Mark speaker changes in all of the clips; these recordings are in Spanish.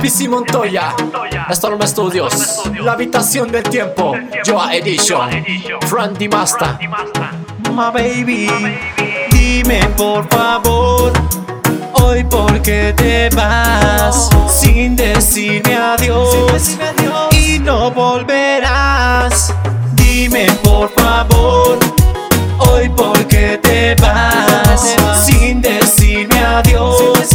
Speaker 1: PC Montoya, Storm Studios, La Habitación del Tiempo, Joa Edition, Frandy Masta.
Speaker 2: My baby, dime por favor, hoy por qué te vas sin decirme adiós no volverás. Dime por favor, hoy por qué te vas sin decirme adiós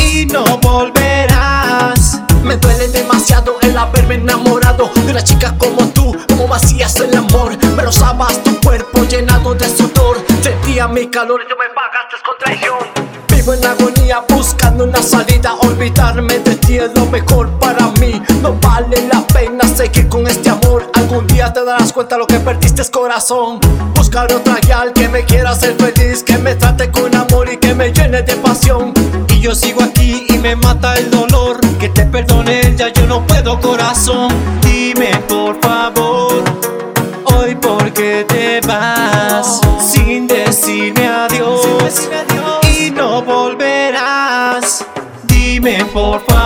Speaker 2: y no volverás.
Speaker 1: Me duele demasiado el haberme enamorado de una chica como tú, como vacías el amor. Me rozabas tu cuerpo llenado de sudor, sentía mi calor y tú me pagaste con traición. Vivo en agonía buscando una salida, olvidarme de ti es lo mejor para mí. No vale la pena seguir con este amor. Algún día te darás cuenta lo que perdiste es corazón. Buscar otra guial que me quiera hacer feliz, que me trate con amor y que me llene de pasión.
Speaker 2: Y yo sigo aquí y me mata el dolor. Que te perdone, ya yo no puedo, corazón. Dime por favor, hoy por qué te vas sin decirme adiós y no volverás. Dime por favor,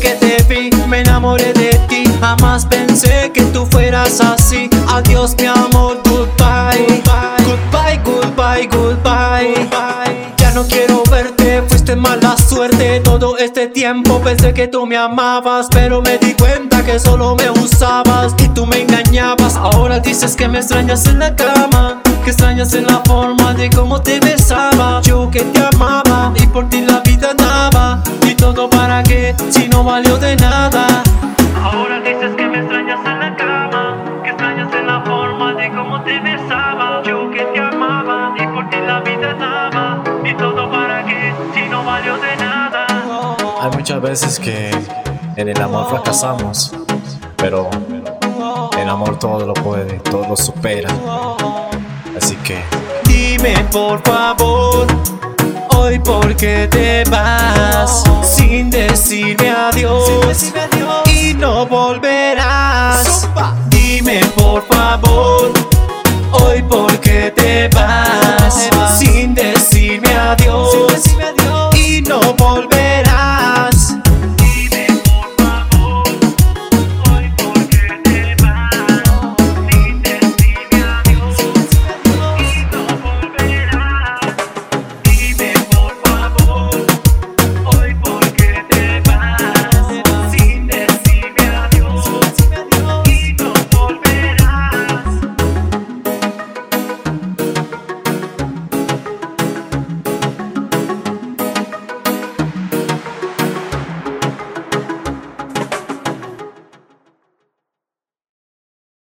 Speaker 2: Que te vi me enamoré de ti, jamás pensé que tú fueras así. Adiós mi amor, goodbye, goodbye, goodbye, goodbye. Ya no quiero verte, fuiste mala suerte. Todo este tiempo pensé que tú me amabas, pero me di cuenta que solo me usabas y tú me engañabas. Ahora dices que me extrañas en la cama, que extrañas en la forma de cómo te besaba. Yo que te amaba no valió de nada. Ahora dices que me extrañas en la cama, que extrañas en la forma de cómo te besaba. Yo que te amaba y por ti la vida daba. Y todo para qué, si no valió de nada.
Speaker 3: Hay muchas veces que en el amor fracasamos, pero el amor todo lo puede, todo lo supera. Así que
Speaker 2: Dime por favor, hoy por qué te vas adiós y no volverás. Dime por favor, hoy por qué te vas